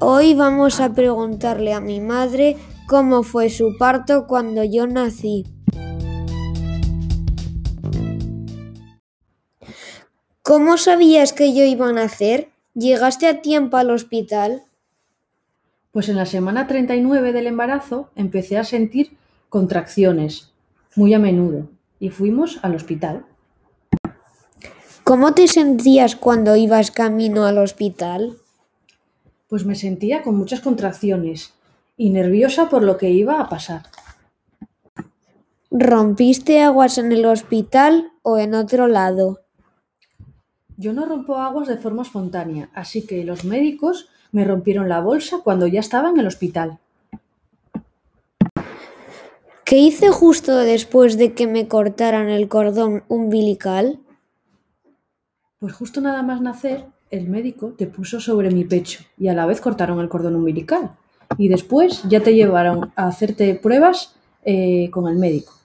Hoy vamos a preguntarle a mi madre cómo fue su parto cuando yo nací. ¿Cómo sabías que yo iba a nacer? ¿Llegaste a tiempo al hospital? Pues en la semana 39 del embarazo empecé a sentir contracciones muy a menudo y fuimos al hospital. ¿Cómo te sentías cuando ibas camino al hospital? Pues me sentía con muchas contracciones y nerviosa por lo que iba a pasar. ¿Rompiste aguas en el hospital o en otro lado? Yo no rompo aguas de forma espontánea, así que los médicos me rompieron la bolsa cuando ya estaba en el hospital. ¿Qué hice justo después de que me cortaran el cordón umbilical? Pues justo nada más nacer, el médico te puso sobre mi pecho y a la vez cortaron el cordón umbilical. Y después ya te llevaron a hacerte pruebas eh, con el médico.